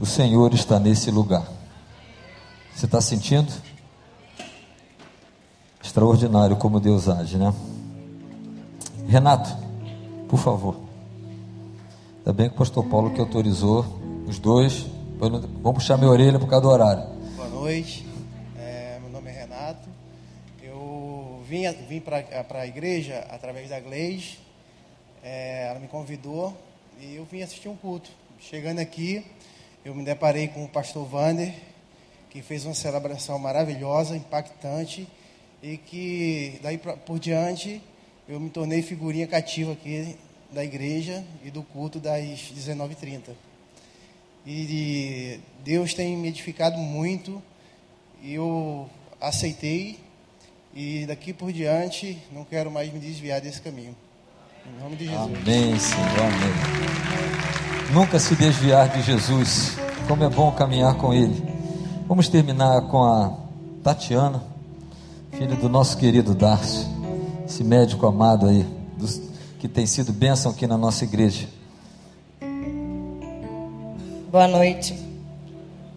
O Senhor está nesse lugar. Você está sentindo? Extraordinário como Deus age, né? Renato, por favor. Ainda bem que o pastor Paulo que autorizou os dois Vamos puxar minha orelha por causa do horário. Boa noite. É, meu nome é Renato. Eu vim, vim para a igreja através da Gleis. É, ela me convidou e eu vim assistir um culto. Chegando aqui, eu me deparei com o pastor Vander, que fez uma celebração maravilhosa, impactante, e que daí por diante eu me tornei figurinha cativa aqui da igreja e do culto das 19h30. E Deus tem me edificado muito. E eu aceitei. E daqui por diante não quero mais me desviar desse caminho. Em nome de Jesus. Amém, Senhor. Amém. Nunca se desviar de Jesus. Como é bom caminhar com Ele. Vamos terminar com a Tatiana, filha do nosso querido Darcio, esse médico amado aí, dos, que tem sido bênção aqui na nossa igreja. Boa noite.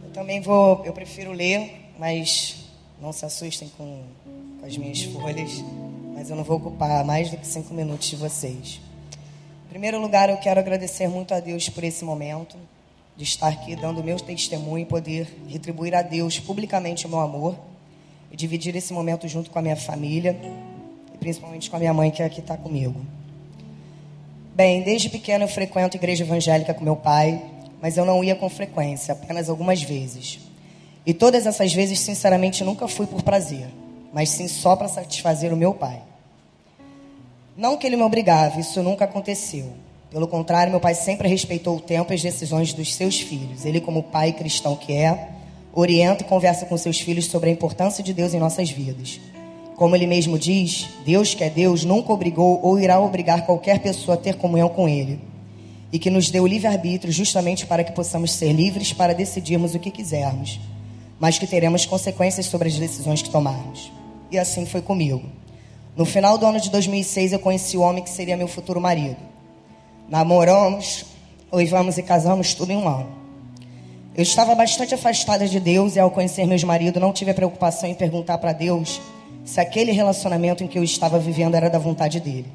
Eu também vou, eu prefiro ler, mas não se assustem com, com as minhas folhas, mas eu não vou ocupar mais do que cinco minutos de vocês. Em primeiro lugar, eu quero agradecer muito a Deus por esse momento, de estar aqui dando meu testemunho e poder retribuir a Deus publicamente o meu amor e dividir esse momento junto com a minha família principalmente com a minha mãe que aqui está comigo. Bem, desde pequeno eu frequento igreja evangélica com meu pai mas eu não ia com frequência, apenas algumas vezes. E todas essas vezes, sinceramente, nunca fui por prazer, mas sim só para satisfazer o meu pai. Não que ele me obrigava, isso nunca aconteceu. Pelo contrário, meu pai sempre respeitou o tempo e as decisões dos seus filhos. Ele, como pai cristão que é, orienta e conversa com seus filhos sobre a importância de Deus em nossas vidas. Como ele mesmo diz, Deus que é Deus nunca obrigou ou irá obrigar qualquer pessoa a ter comunhão com ele e que nos deu livre-arbítrio justamente para que possamos ser livres para decidirmos o que quisermos, mas que teremos consequências sobre as decisões que tomarmos. E assim foi comigo. No final do ano de 2006, eu conheci o homem que seria meu futuro marido. Namoramos, noivamos e casamos tudo em um ano. Eu estava bastante afastada de Deus e, ao conhecer meu marido, não tive a preocupação em perguntar para Deus se aquele relacionamento em que eu estava vivendo era da vontade dele.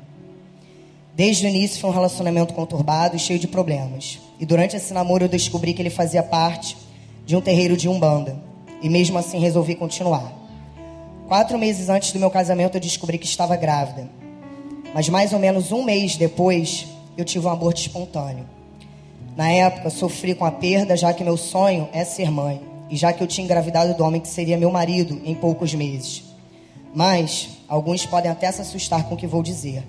Desde o início foi um relacionamento conturbado e cheio de problemas. E durante esse namoro eu descobri que ele fazia parte de um terreiro de umbanda. E mesmo assim resolvi continuar. Quatro meses antes do meu casamento eu descobri que estava grávida. Mas mais ou menos um mês depois eu tive um aborto espontâneo. Na época sofri com a perda, já que meu sonho é ser mãe. E já que eu tinha engravidado do homem que seria meu marido em poucos meses. Mas alguns podem até se assustar com o que vou dizer.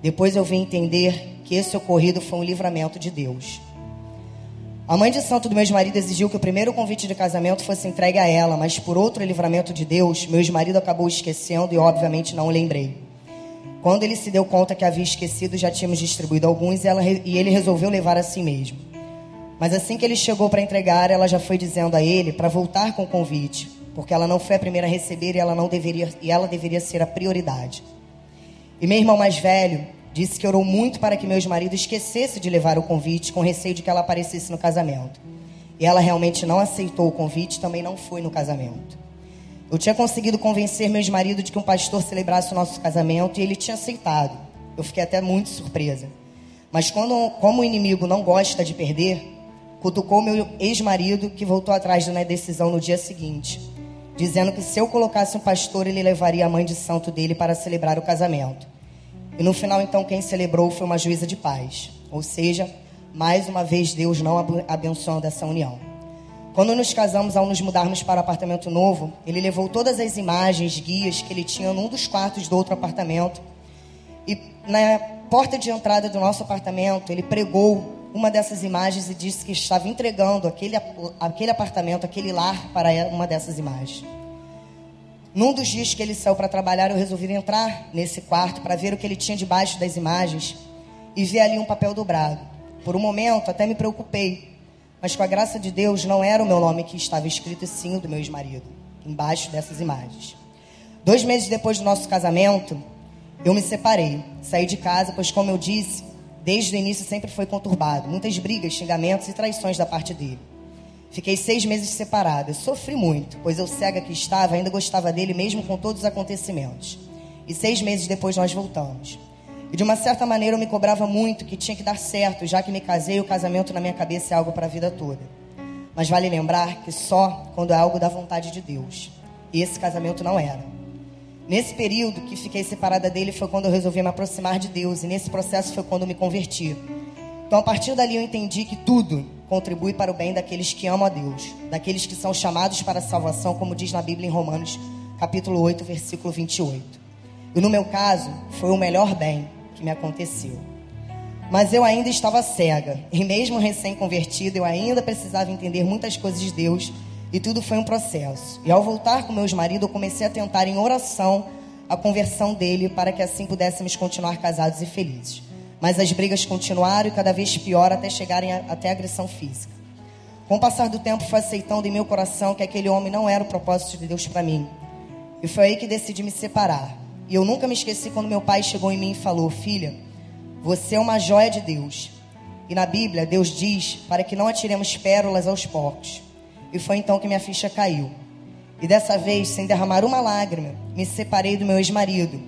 Depois eu vim entender que esse ocorrido foi um livramento de Deus. A mãe de santo do meu ex-marido exigiu que o primeiro convite de casamento fosse entregue a ela, mas por outro livramento de Deus, meu ex-marido acabou esquecendo e obviamente não lembrei. Quando ele se deu conta que havia esquecido, já tínhamos distribuído alguns e, ela, e ele resolveu levar assim mesmo. Mas assim que ele chegou para entregar, ela já foi dizendo a ele para voltar com o convite, porque ela não foi a primeira a receber e ela não deveria e ela deveria ser a prioridade. E meu irmão mais velho disse que orou muito para que meu ex-marido esquecesse de levar o convite, com receio de que ela aparecesse no casamento. E ela realmente não aceitou o convite, também não foi no casamento. Eu tinha conseguido convencer meu ex-marido de que um pastor celebrasse o nosso casamento e ele tinha aceitado. Eu fiquei até muito surpresa. Mas quando, como o inimigo não gosta de perder, cutucou meu ex-marido, que voltou atrás da decisão no dia seguinte, dizendo que se eu colocasse um pastor, ele levaria a mãe de santo dele para celebrar o casamento. E no final, então, quem celebrou foi uma juíza de paz. Ou seja, mais uma vez, Deus não abençoando essa união. Quando nos casamos, ao nos mudarmos para o apartamento novo, ele levou todas as imagens, guias que ele tinha num dos quartos do outro apartamento. E na porta de entrada do nosso apartamento, ele pregou uma dessas imagens e disse que estava entregando aquele, aquele apartamento, aquele lar para uma dessas imagens. Num dos dias que ele saiu para trabalhar, eu resolvi entrar nesse quarto para ver o que ele tinha debaixo das imagens e ver ali um papel dobrado. Por um momento, até me preocupei, mas com a graça de Deus, não era o meu nome que estava escrito, e sim o do meu ex-marido, embaixo dessas imagens. Dois meses depois do nosso casamento, eu me separei, saí de casa, pois, como eu disse, Desde o início sempre foi conturbado, muitas brigas, xingamentos e traições da parte dele. Fiquei seis meses separada, sofri muito, pois eu cega que estava ainda gostava dele mesmo com todos os acontecimentos. E seis meses depois nós voltamos. E de uma certa maneira eu me cobrava muito que tinha que dar certo, já que me casei o casamento na minha cabeça é algo para a vida toda. Mas vale lembrar que só quando é algo da vontade de Deus. E esse casamento não era. Nesse período que fiquei separada dele foi quando eu resolvi me aproximar de Deus. E nesse processo foi quando me converti. Então, a partir dali, eu entendi que tudo contribui para o bem daqueles que amam a Deus, daqueles que são chamados para a salvação, como diz na Bíblia em Romanos, capítulo 8, versículo 28. E no meu caso, foi o melhor bem que me aconteceu. Mas eu ainda estava cega, e mesmo recém-convertido, eu ainda precisava entender muitas coisas de Deus e tudo foi um processo. E ao voltar com meu ex-marido, eu comecei a tentar em oração a conversão dele para que assim pudéssemos continuar casados e felizes. Mas as brigas continuaram e cada vez pior até chegarem a, até a agressão física. Com o passar do tempo, fui aceitando em meu coração que aquele homem não era o propósito de Deus para mim. E foi aí que decidi me separar. E eu nunca me esqueci quando meu pai chegou em mim e falou: Filha, você é uma joia de Deus. E na Bíblia, Deus diz para que não atiremos pérolas aos porcos. E foi então que minha ficha caiu. E dessa vez, sem derramar uma lágrima, me separei do meu ex-marido,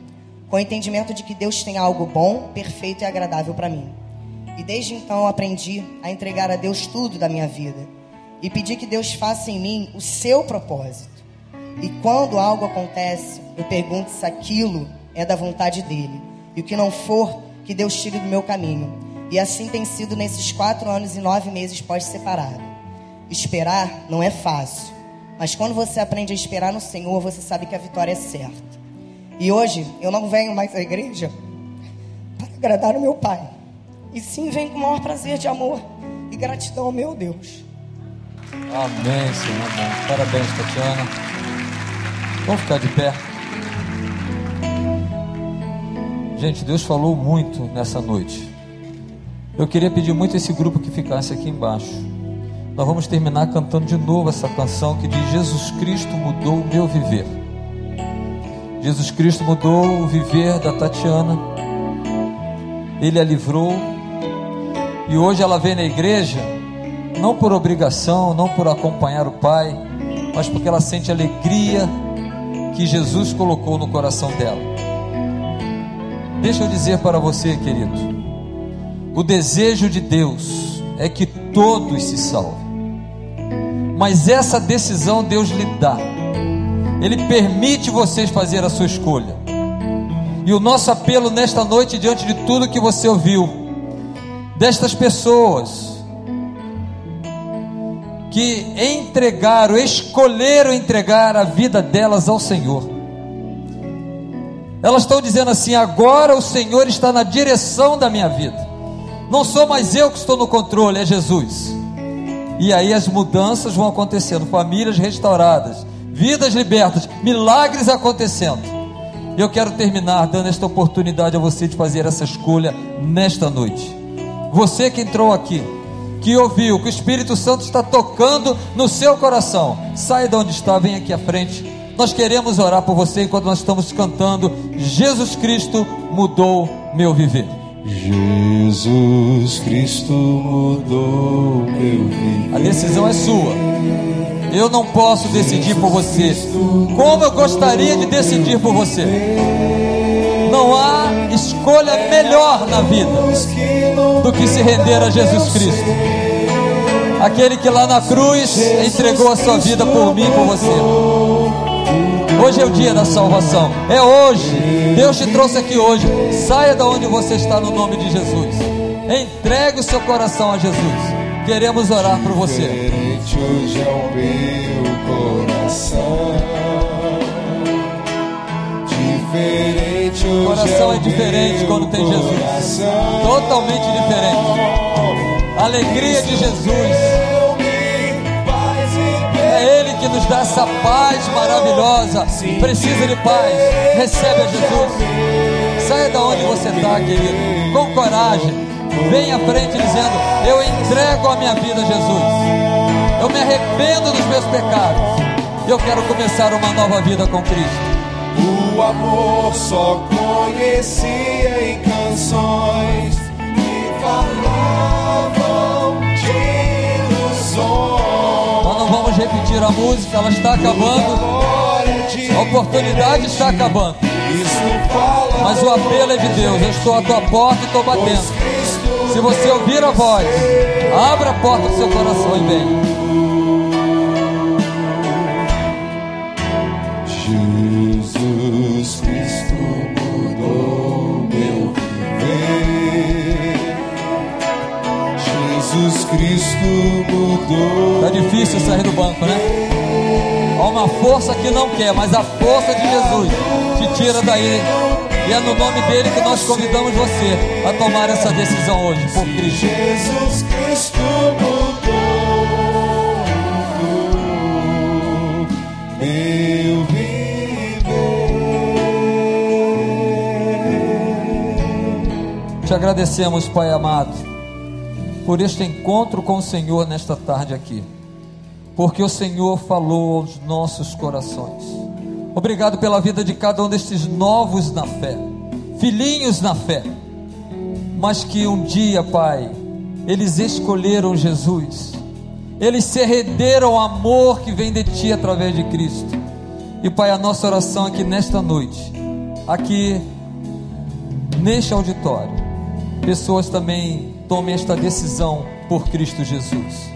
com o entendimento de que Deus tem algo bom, perfeito e agradável para mim. E desde então aprendi a entregar a Deus tudo da minha vida e pedir que Deus faça em mim o seu propósito. E quando algo acontece, eu pergunto se aquilo é da vontade dele. E o que não for, que Deus tire do meu caminho. E assim tem sido nesses quatro anos e nove meses pós-separado. Esperar não é fácil, mas quando você aprende a esperar no Senhor, você sabe que a vitória é certa. E hoje eu não venho mais à igreja para agradar o meu Pai, e sim venho com o maior prazer de amor e gratidão ao meu Deus. Amém, Senhor. Amém. Parabéns, Tatiana. Vamos ficar de pé. Gente, Deus falou muito nessa noite. Eu queria pedir muito esse grupo que ficasse aqui embaixo. Nós vamos terminar cantando de novo essa canção que diz: Jesus Cristo mudou o meu viver. Jesus Cristo mudou o viver da Tatiana. Ele a livrou. E hoje ela vem na igreja, não por obrigação, não por acompanhar o Pai, mas porque ela sente alegria que Jesus colocou no coração dela. Deixa eu dizer para você, querido, o desejo de Deus é que todos se salvem. Mas essa decisão Deus lhe dá. Ele permite vocês fazer a sua escolha. E o nosso apelo nesta noite, diante de tudo que você ouviu, destas pessoas que entregaram, escolheram entregar a vida delas ao Senhor. Elas estão dizendo assim: agora o Senhor está na direção da minha vida. Não sou mais eu que estou no controle, é Jesus. E aí as mudanças vão acontecendo, famílias restauradas, vidas libertas, milagres acontecendo. Eu quero terminar dando esta oportunidade a você de fazer essa escolha nesta noite. Você que entrou aqui, que ouviu, que o Espírito Santo está tocando no seu coração, sai de onde está, vem aqui à frente. Nós queremos orar por você enquanto nós estamos cantando Jesus Cristo mudou meu viver. Jesus Cristo mudou meu viver. A decisão é sua. Eu não posso decidir por você. Como eu gostaria de decidir por você. Não há escolha melhor na vida do que se render a Jesus Cristo. Aquele que lá na cruz entregou a sua vida por mim e por você. Hoje é o dia da salvação. É hoje. Deus te trouxe aqui hoje. Saia da onde você está no nome de Jesus. Entregue o seu coração a Jesus. Queremos orar por você. Diferente hoje é o meu coração. Diferente hoje O coração é, é diferente quando tem Jesus. Totalmente diferente. Alegria de Jesus. Nos dá essa paz maravilhosa. Precisa de paz. Recebe a Jesus. Saia da onde você está, querido. Com coragem. Venha à frente dizendo: Eu entrego a minha vida a Jesus. Eu me arrependo dos meus pecados. Eu quero começar uma nova vida com Cristo. O amor só conhecia em canções que falavam de ilusões. Repetir a música, ela está acabando. A oportunidade está acabando. Mas o apelo é de Deus. Eu estou à tua porta e estou batendo. Se você ouvir a voz, abra a porta do seu coração e venha. Cristo mudou. Tá difícil sair do banco, né? Há uma força que não quer, mas a força de Jesus te tira daí. E é no nome dele que nós convidamos você a tomar essa decisão hoje, por Cristo. Jesus Cristo mudou meu viver. Te agradecemos, Pai amado, por este encontro com o Senhor nesta tarde aqui, porque o Senhor falou aos nossos corações. Obrigado pela vida de cada um destes novos na fé, filhinhos na fé, mas que um dia, Pai, eles escolheram Jesus, eles se renderam ao amor que vem de Ti através de Cristo. E Pai, a nossa oração aqui nesta noite, aqui neste auditório, pessoas também tomem esta decisão por Cristo Jesus.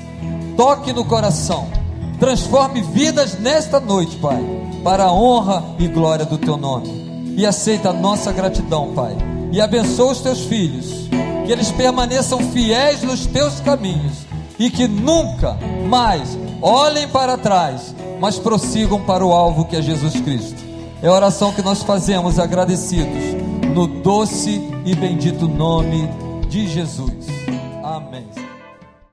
Toque no coração, transforme vidas nesta noite, Pai, para a honra e glória do Teu nome. E aceita a nossa gratidão, Pai. E abençoa os Teus filhos, que eles permaneçam fiéis nos Teus caminhos e que nunca mais olhem para trás, mas prossigam para o alvo que é Jesus Cristo. É a oração que nós fazemos agradecidos no doce e bendito nome de Jesus. Amém.